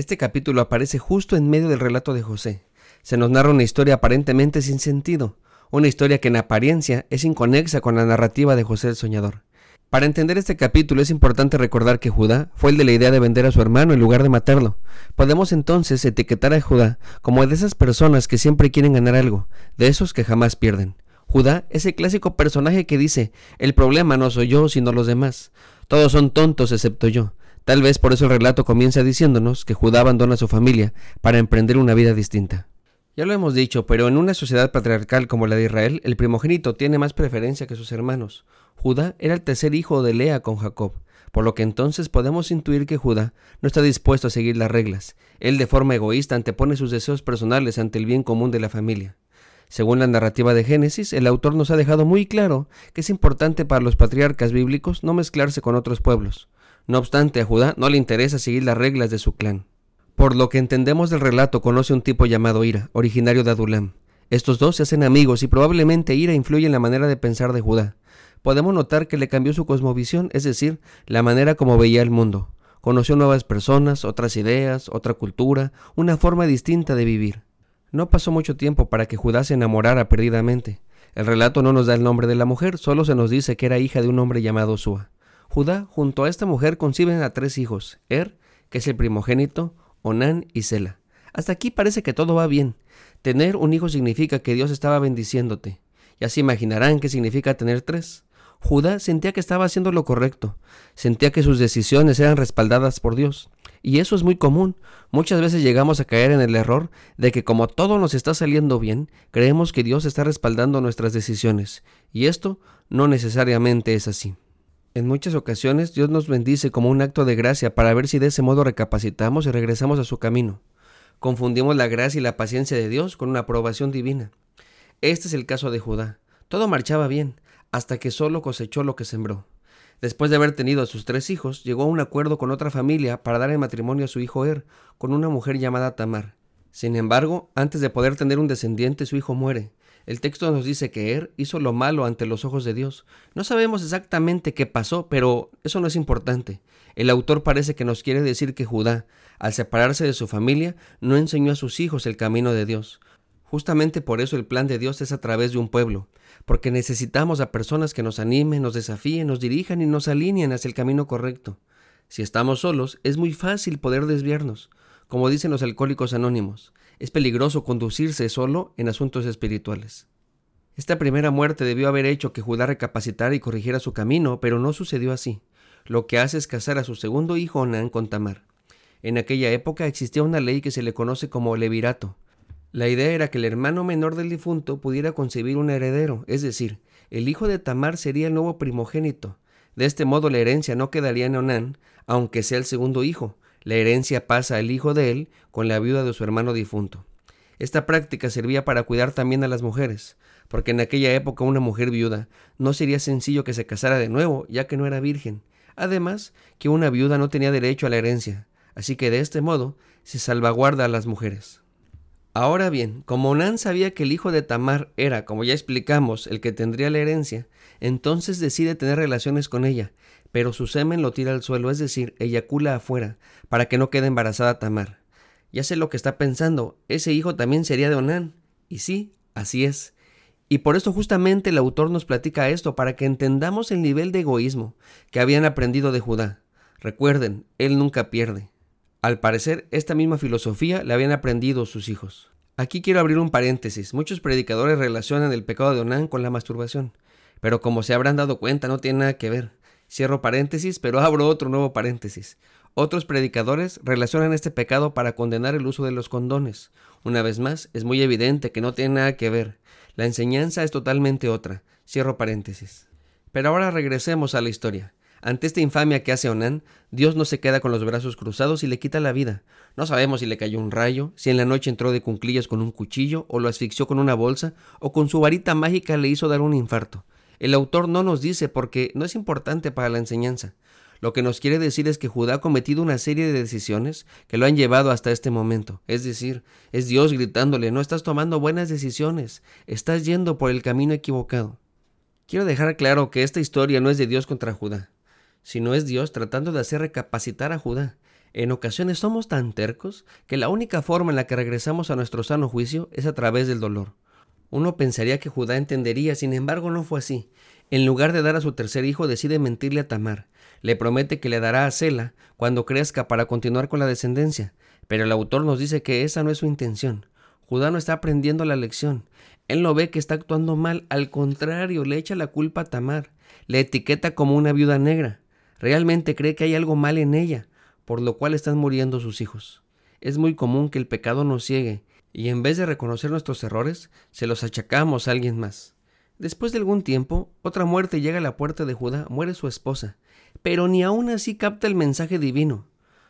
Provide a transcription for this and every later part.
Este capítulo aparece justo en medio del relato de José. Se nos narra una historia aparentemente sin sentido, una historia que en apariencia es inconexa con la narrativa de José el Soñador. Para entender este capítulo es importante recordar que Judá fue el de la idea de vender a su hermano en lugar de matarlo. Podemos entonces etiquetar a Judá como de esas personas que siempre quieren ganar algo, de esos que jamás pierden. Judá es el clásico personaje que dice, el problema no soy yo, sino los demás. Todos son tontos excepto yo. Tal vez por eso el relato comienza diciéndonos que Judá abandona a su familia para emprender una vida distinta. Ya lo hemos dicho, pero en una sociedad patriarcal como la de Israel, el primogénito tiene más preferencia que sus hermanos. Judá era el tercer hijo de Lea con Jacob, por lo que entonces podemos intuir que Judá no está dispuesto a seguir las reglas. Él de forma egoísta antepone sus deseos personales ante el bien común de la familia. Según la narrativa de Génesis, el autor nos ha dejado muy claro que es importante para los patriarcas bíblicos no mezclarse con otros pueblos. No obstante, a Judá no le interesa seguir las reglas de su clan. Por lo que entendemos del relato, conoce un tipo llamado Ira, originario de Adulam. Estos dos se hacen amigos y probablemente Ira influye en la manera de pensar de Judá. Podemos notar que le cambió su cosmovisión, es decir, la manera como veía el mundo. Conoció nuevas personas, otras ideas, otra cultura, una forma distinta de vivir. No pasó mucho tiempo para que Judá se enamorara perdidamente. El relato no nos da el nombre de la mujer, solo se nos dice que era hija de un hombre llamado Sua. Judá junto a esta mujer conciben a tres hijos, Er, que es el primogénito, Onán y Sela. Hasta aquí parece que todo va bien. Tener un hijo significa que Dios estaba bendiciéndote. Ya se imaginarán qué significa tener tres. Judá sentía que estaba haciendo lo correcto, sentía que sus decisiones eran respaldadas por Dios. Y eso es muy común. Muchas veces llegamos a caer en el error de que como todo nos está saliendo bien, creemos que Dios está respaldando nuestras decisiones. Y esto no necesariamente es así. En muchas ocasiones Dios nos bendice como un acto de gracia para ver si de ese modo recapacitamos y regresamos a su camino. Confundimos la gracia y la paciencia de Dios con una aprobación divina. Este es el caso de Judá. Todo marchaba bien, hasta que solo cosechó lo que sembró. Después de haber tenido a sus tres hijos, llegó a un acuerdo con otra familia para dar en matrimonio a su hijo Er con una mujer llamada Tamar. Sin embargo, antes de poder tener un descendiente, su hijo muere, el texto nos dice que Er hizo lo malo ante los ojos de Dios. No sabemos exactamente qué pasó, pero eso no es importante. El autor parece que nos quiere decir que Judá, al separarse de su familia, no enseñó a sus hijos el camino de Dios. Justamente por eso el plan de Dios es a través de un pueblo, porque necesitamos a personas que nos animen, nos desafíen, nos dirijan y nos alineen hacia el camino correcto. Si estamos solos, es muy fácil poder desviarnos. Como dicen los alcohólicos anónimos, es peligroso conducirse solo en asuntos espirituales. Esta primera muerte debió haber hecho que Judá recapacitara y corrigiera su camino, pero no sucedió así. Lo que hace es casar a su segundo hijo Onán con Tamar. En aquella época existía una ley que se le conoce como levirato. La idea era que el hermano menor del difunto pudiera concebir un heredero, es decir, el hijo de Tamar sería el nuevo primogénito. De este modo la herencia no quedaría en Onán, aunque sea el segundo hijo, la herencia pasa al hijo de él con la viuda de su hermano difunto. Esta práctica servía para cuidar también a las mujeres, porque en aquella época una mujer viuda no sería sencillo que se casara de nuevo, ya que no era virgen. Además, que una viuda no tenía derecho a la herencia, así que de este modo se salvaguarda a las mujeres. Ahora bien, como Nan sabía que el hijo de Tamar era, como ya explicamos, el que tendría la herencia, entonces decide tener relaciones con ella, pero su semen lo tira al suelo, es decir, eyacula afuera, para que no quede embarazada Tamar. Ya sé lo que está pensando, ese hijo también sería de Onán. Y sí, así es. Y por esto justamente el autor nos platica esto, para que entendamos el nivel de egoísmo que habían aprendido de Judá. Recuerden, él nunca pierde. Al parecer, esta misma filosofía la habían aprendido sus hijos. Aquí quiero abrir un paréntesis. Muchos predicadores relacionan el pecado de Onán con la masturbación, pero como se habrán dado cuenta no tiene nada que ver. Cierro paréntesis, pero abro otro nuevo paréntesis. Otros predicadores relacionan este pecado para condenar el uso de los condones. Una vez más, es muy evidente que no tiene nada que ver. La enseñanza es totalmente otra. Cierro paréntesis. Pero ahora regresemos a la historia. Ante esta infamia que hace Onán, Dios no se queda con los brazos cruzados y le quita la vida. No sabemos si le cayó un rayo, si en la noche entró de cunclillas con un cuchillo, o lo asfixió con una bolsa, o con su varita mágica le hizo dar un infarto. El autor no nos dice porque no es importante para la enseñanza. Lo que nos quiere decir es que Judá ha cometido una serie de decisiones que lo han llevado hasta este momento. Es decir, es Dios gritándole, no estás tomando buenas decisiones, estás yendo por el camino equivocado. Quiero dejar claro que esta historia no es de Dios contra Judá, sino es Dios tratando de hacer recapacitar a Judá. En ocasiones somos tan tercos que la única forma en la que regresamos a nuestro sano juicio es a través del dolor. Uno pensaría que Judá entendería, sin embargo no fue así. En lugar de dar a su tercer hijo, decide mentirle a Tamar. Le promete que le dará a Sela cuando crezca para continuar con la descendencia, pero el autor nos dice que esa no es su intención. Judá no está aprendiendo la lección. Él no ve que está actuando mal, al contrario, le echa la culpa a Tamar, le etiqueta como una viuda negra. Realmente cree que hay algo mal en ella, por lo cual están muriendo sus hijos. Es muy común que el pecado nos ciegue, y en vez de reconocer nuestros errores, se los achacamos a alguien más. Después de algún tiempo, otra muerte llega a la puerta de Judá, muere su esposa, pero ni aún así capta el mensaje divino.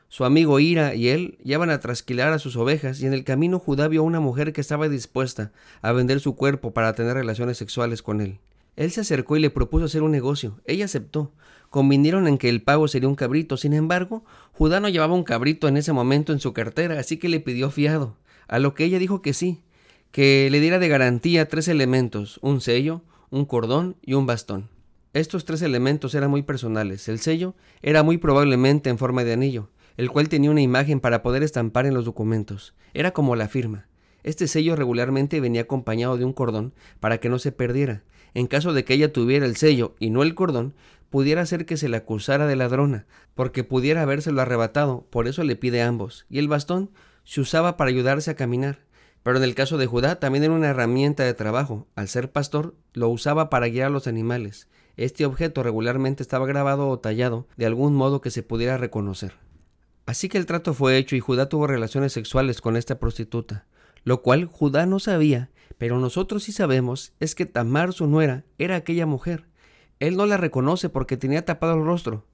Su amigo Ira y él llevan a trasquilar a sus ovejas y en el camino Judá vio a una mujer que estaba dispuesta a vender su cuerpo para tener relaciones sexuales con él. Él se acercó y le propuso hacer un negocio. Ella aceptó. Convinieron en que el pago sería un cabrito. Sin embargo, Judá no llevaba un cabrito en ese momento en su cartera, así que le pidió fiado. A lo que ella dijo que sí que le diera de garantía tres elementos, un sello, un cordón y un bastón. Estos tres elementos eran muy personales. El sello era muy probablemente en forma de anillo, el cual tenía una imagen para poder estampar en los documentos. Era como la firma. Este sello regularmente venía acompañado de un cordón para que no se perdiera. En caso de que ella tuviera el sello y no el cordón, pudiera ser que se le acusara de ladrona, porque pudiera habérselo arrebatado, por eso le pide ambos. Y el bastón se usaba para ayudarse a caminar. Pero en el caso de Judá también era una herramienta de trabajo. Al ser pastor, lo usaba para guiar a los animales. Este objeto regularmente estaba grabado o tallado de algún modo que se pudiera reconocer. Así que el trato fue hecho y Judá tuvo relaciones sexuales con esta prostituta, lo cual Judá no sabía, pero nosotros sí sabemos es que Tamar su nuera era aquella mujer. Él no la reconoce porque tenía tapado el rostro.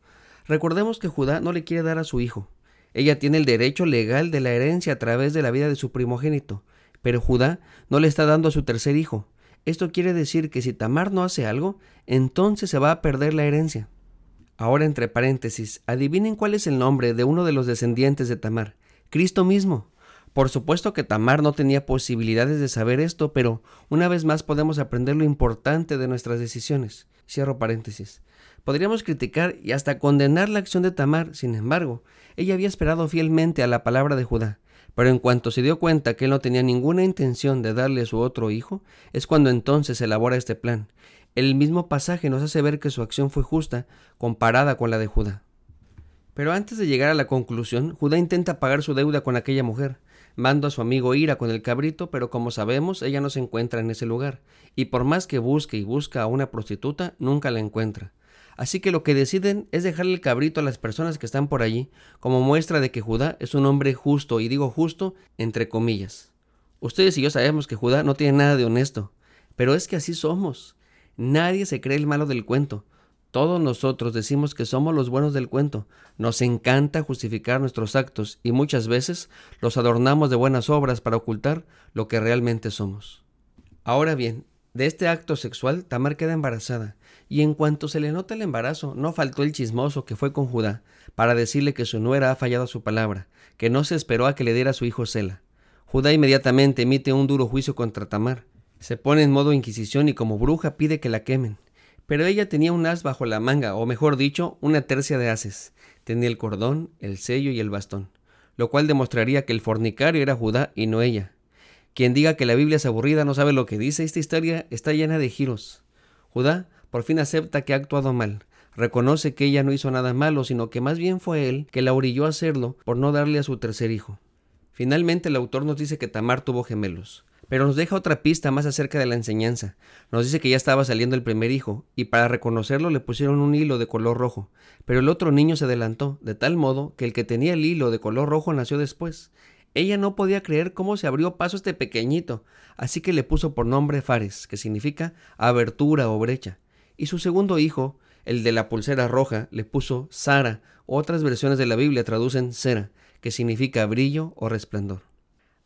Recordemos que Judá no le quiere dar a su hijo. Ella tiene el derecho legal de la herencia a través de la vida de su primogénito, pero Judá no le está dando a su tercer hijo. Esto quiere decir que si Tamar no hace algo, entonces se va a perder la herencia. Ahora entre paréntesis, adivinen cuál es el nombre de uno de los descendientes de Tamar. Cristo mismo. Por supuesto que Tamar no tenía posibilidades de saber esto, pero una vez más podemos aprender lo importante de nuestras decisiones. Cierro paréntesis. Podríamos criticar y hasta condenar la acción de Tamar, sin embargo, ella había esperado fielmente a la palabra de Judá. Pero en cuanto se dio cuenta que él no tenía ninguna intención de darle su otro hijo, es cuando entonces elabora este plan. El mismo pasaje nos hace ver que su acción fue justa comparada con la de Judá. Pero antes de llegar a la conclusión, Judá intenta pagar su deuda con aquella mujer. Manda a su amigo Ira con el cabrito, pero como sabemos, ella no se encuentra en ese lugar, y por más que busque y busca a una prostituta, nunca la encuentra. Así que lo que deciden es dejarle el cabrito a las personas que están por allí, como muestra de que Judá es un hombre justo, y digo justo entre comillas. Ustedes y yo sabemos que Judá no tiene nada de honesto, pero es que así somos. Nadie se cree el malo del cuento. Todos nosotros decimos que somos los buenos del cuento. Nos encanta justificar nuestros actos y muchas veces los adornamos de buenas obras para ocultar lo que realmente somos. Ahora bien, de este acto sexual, Tamar queda embarazada, y en cuanto se le nota el embarazo, no faltó el chismoso que fue con Judá, para decirle que su nuera ha fallado su palabra, que no se esperó a que le diera su hijo Sela. Judá inmediatamente emite un duro juicio contra Tamar, se pone en modo inquisición y como bruja pide que la quemen. Pero ella tenía un as bajo la manga, o mejor dicho, una tercia de haces. Tenía el cordón, el sello y el bastón, lo cual demostraría que el fornicario era Judá y no ella. Quien diga que la Biblia es aburrida no sabe lo que dice. Esta historia está llena de giros. Judá por fin acepta que ha actuado mal. Reconoce que ella no hizo nada malo, sino que más bien fue él que la orilló a hacerlo por no darle a su tercer hijo. Finalmente el autor nos dice que Tamar tuvo gemelos, Pero nos deja otra pista más acerca de la enseñanza. Nos dice que ya estaba saliendo el primer hijo, y para reconocerlo le pusieron un hilo de color rojo. Pero el otro niño se adelantó, de tal modo que el que tenía el hilo de color rojo nació después. Ella no podía creer cómo se abrió paso este pequeñito, así que le puso por nombre Fares, que significa abertura o brecha. Y su segundo hijo, el de la pulsera roja, le puso Sara. Otras versiones de la Biblia traducen cera, que significa brillo o resplandor.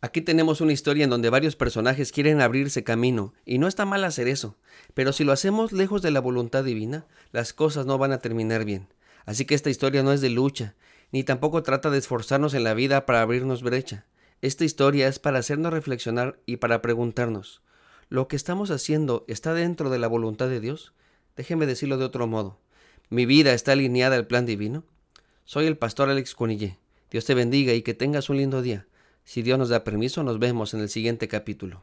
Aquí tenemos una historia en donde varios personajes quieren abrirse camino, y no está mal hacer eso, pero si lo hacemos lejos de la voluntad divina, las cosas no van a terminar bien. Así que esta historia no es de lucha, ni tampoco trata de esforzarnos en la vida para abrirnos brecha. Esta historia es para hacernos reflexionar y para preguntarnos, ¿lo que estamos haciendo está dentro de la voluntad de Dios? Déjeme decirlo de otro modo. ¿Mi vida está alineada al plan divino? Soy el pastor Alex Cunillé. Dios te bendiga y que tengas un lindo día. Si Dios nos da permiso, nos vemos en el siguiente capítulo.